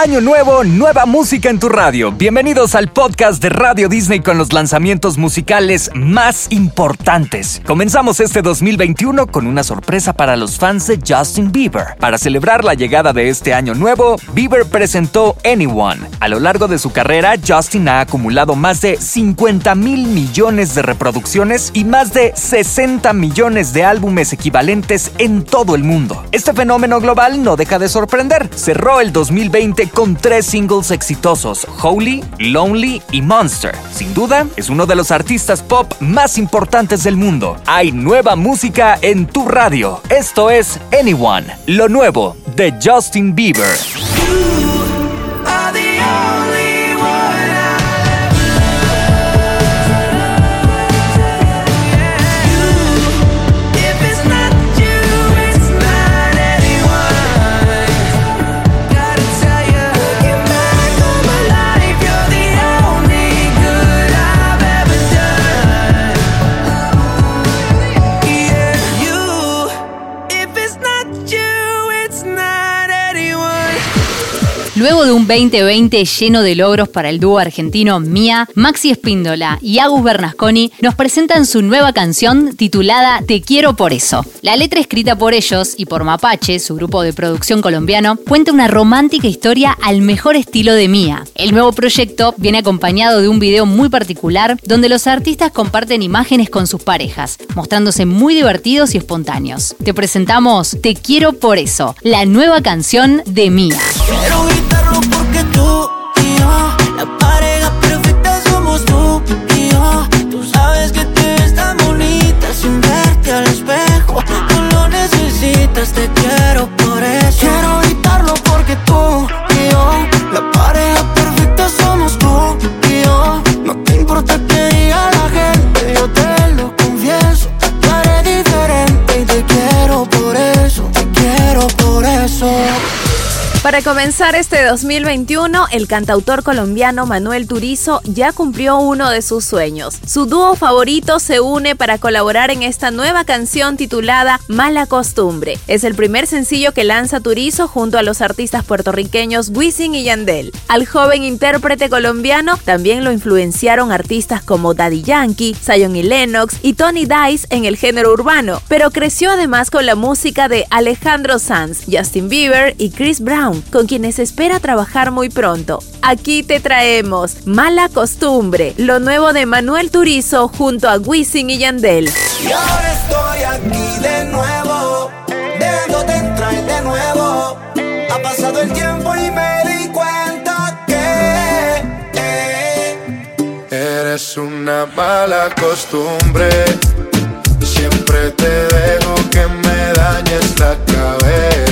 Año nuevo, nueva música en tu radio. Bienvenidos al podcast de Radio Disney con los lanzamientos musicales más importantes. Comenzamos este 2021 con una sorpresa para los fans de Justin Bieber. Para celebrar la llegada de este año nuevo, Bieber presentó Anyone. A lo largo de su carrera, Justin ha acumulado más de 50 mil millones de reproducciones y más de 60 millones de álbumes equivalentes en todo el mundo. Este fenómeno global no deja de sorprender. Cerró el 2020 con tres singles exitosos, Holy, Lonely y Monster. Sin duda, es uno de los artistas pop más importantes del mundo. Hay nueva música en tu radio. Esto es Anyone, lo nuevo de Justin Bieber. 2020 lleno de logros para el dúo argentino Mía, Maxi Espíndola y Agus Bernasconi nos presentan su nueva canción titulada Te quiero por eso. La letra escrita por ellos y por Mapache, su grupo de producción colombiano, cuenta una romántica historia al mejor estilo de Mía. El nuevo proyecto viene acompañado de un video muy particular donde los artistas comparten imágenes con sus parejas, mostrándose muy divertidos y espontáneos. Te presentamos Te quiero por eso, la nueva canción de Mía yo, Para comenzar este 2021, el cantautor colombiano Manuel Turizo ya cumplió uno de sus sueños. Su dúo favorito se une para colaborar en esta nueva canción titulada Mala Costumbre. Es el primer sencillo que lanza Turizo junto a los artistas puertorriqueños Wisin y Yandel. Al joven intérprete colombiano también lo influenciaron artistas como Daddy Yankee, Zion y Lennox y Tony Dice en el género urbano, pero creció además con la música de Alejandro Sanz, Justin Bieber y Chris Brown con quienes espera trabajar muy pronto. Aquí te traemos Mala Costumbre, lo nuevo de Manuel Turizo junto a Wisin y Yandel. Y ahora estoy aquí de nuevo, dejándote entrar de nuevo. Ha pasado el tiempo y me di cuenta que eh, eres una mala costumbre. Siempre te dejo que me dañes la cabeza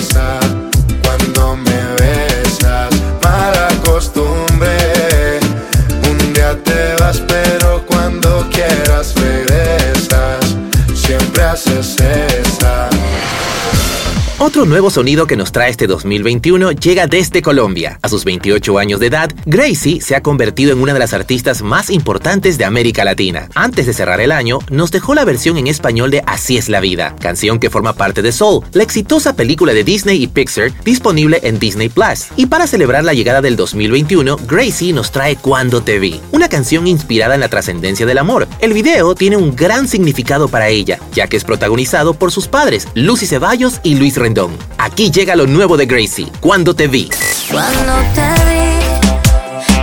Otro nuevo sonido que nos trae este 2021 llega desde Colombia. A sus 28 años de edad, Gracie se ha convertido en una de las artistas más importantes de América Latina. Antes de cerrar el año, nos dejó la versión en español de Así es la vida, canción que forma parte de Soul, la exitosa película de Disney y Pixar disponible en Disney Plus. Y para celebrar la llegada del 2021, Gracie nos trae Cuando te vi, una canción inspirada en la trascendencia del amor. El video tiene un gran significado para ella, ya que es protagonizado por sus padres, Lucy Ceballos y Luis Rendón. Aquí llega lo nuevo de Gracie, Cuando te vi. Cuando te vi,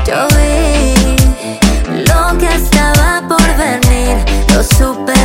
yo vi lo que estaba por venir. Lo supe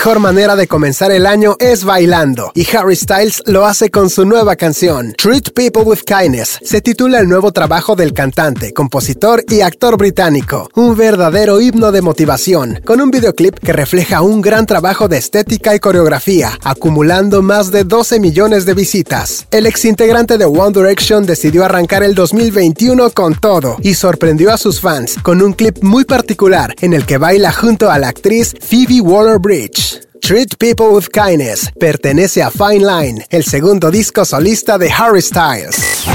mejor manera de comenzar el año es bailando, y Harry Styles lo hace con su nueva canción, Treat People with Kindness. Se titula el nuevo trabajo del cantante, compositor y actor británico, un verdadero himno de motivación, con un videoclip que refleja un gran trabajo de estética y coreografía, acumulando más de 12 millones de visitas. El ex integrante de One Direction decidió arrancar el 2021 con todo y sorprendió a sus fans con un clip muy particular en el que baila junto a la actriz Phoebe Waller-Bridge. Treat People with Kindness pertenece a Fine Line, el segundo disco solista de Harry Styles.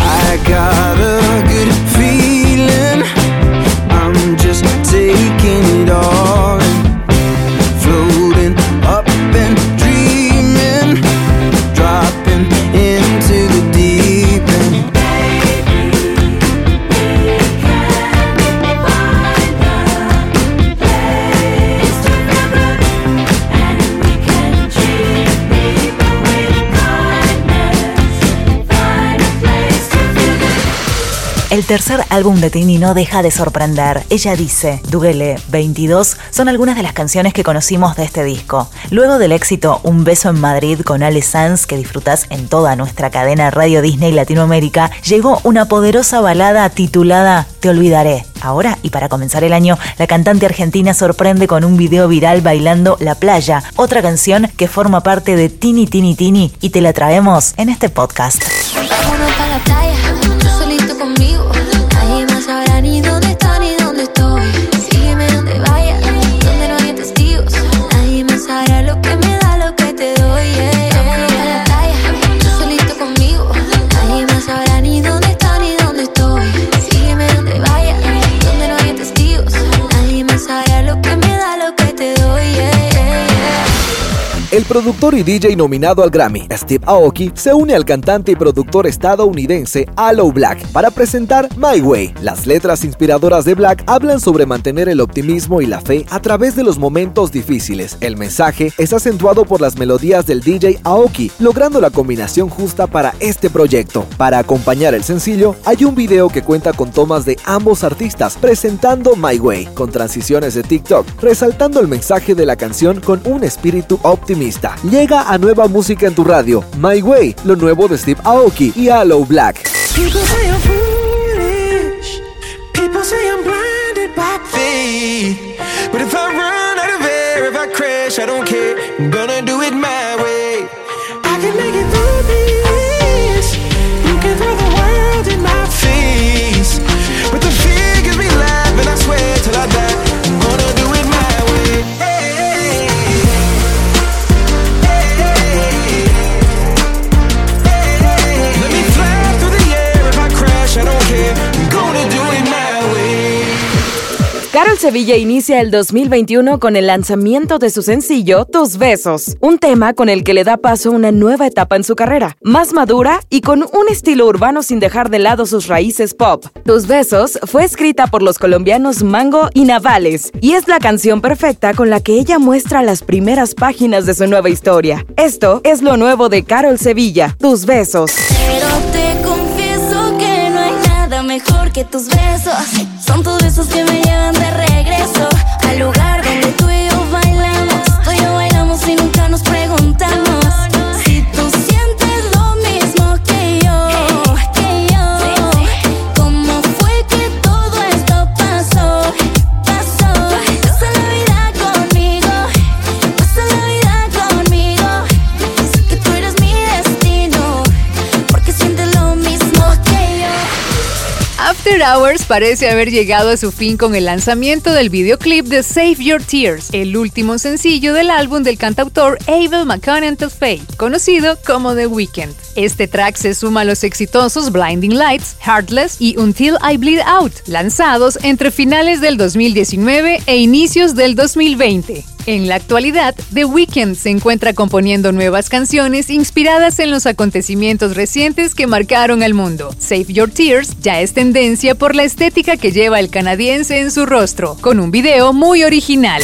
El tercer álbum de Tini no deja de sorprender. Ella dice, Duele 22 son algunas de las canciones que conocimos de este disco. Luego del éxito Un beso en Madrid con Ale Sanz, que disfrutas en toda nuestra cadena Radio Disney Latinoamérica, llegó una poderosa balada titulada Te olvidaré. Ahora, y para comenzar el año, la cantante argentina sorprende con un video viral bailando La Playa, otra canción que forma parte de Tini Tini Tini y te la traemos en este podcast. Nadie más habrá ido de El productor y DJ nominado al Grammy, Steve Aoki, se une al cantante y productor estadounidense Aloe Black para presentar My Way. Las letras inspiradoras de Black hablan sobre mantener el optimismo y la fe a través de los momentos difíciles. El mensaje es acentuado por las melodías del DJ Aoki, logrando la combinación justa para este proyecto. Para acompañar el sencillo, hay un video que cuenta con tomas de ambos artistas presentando My Way, con transiciones de TikTok, resaltando el mensaje de la canción con un espíritu optimista Llega a nueva música en tu radio, My Way, lo nuevo de Steve Aoki y Aloe Black. Say I'm Sevilla inicia el 2021 con el lanzamiento de su sencillo Tus Besos, un tema con el que le da paso a una nueva etapa en su carrera, más madura y con un estilo urbano sin dejar de lado sus raíces pop. Tus Besos fue escrita por los colombianos Mango y Navales y es la canción perfecta con la que ella muestra las primeras páginas de su nueva historia. Esto es lo nuevo de Carol Sevilla, Tus Besos. Mejor que tus besos. Son tus besos que me llevan de regreso al lugar Hours parece haber llegado a su fin con el lanzamiento del videoclip de Save Your Tears, el último sencillo del álbum del cantautor Abel McConnell Faye, conocido como The Weeknd. Este track se suma a los exitosos Blinding Lights, Heartless y Until I Bleed Out, lanzados entre finales del 2019 e inicios del 2020. En la actualidad, The Weeknd se encuentra componiendo nuevas canciones inspiradas en los acontecimientos recientes que marcaron al mundo. Save Your Tears ya es tendencia por la estética que lleva el canadiense en su rostro, con un video muy original.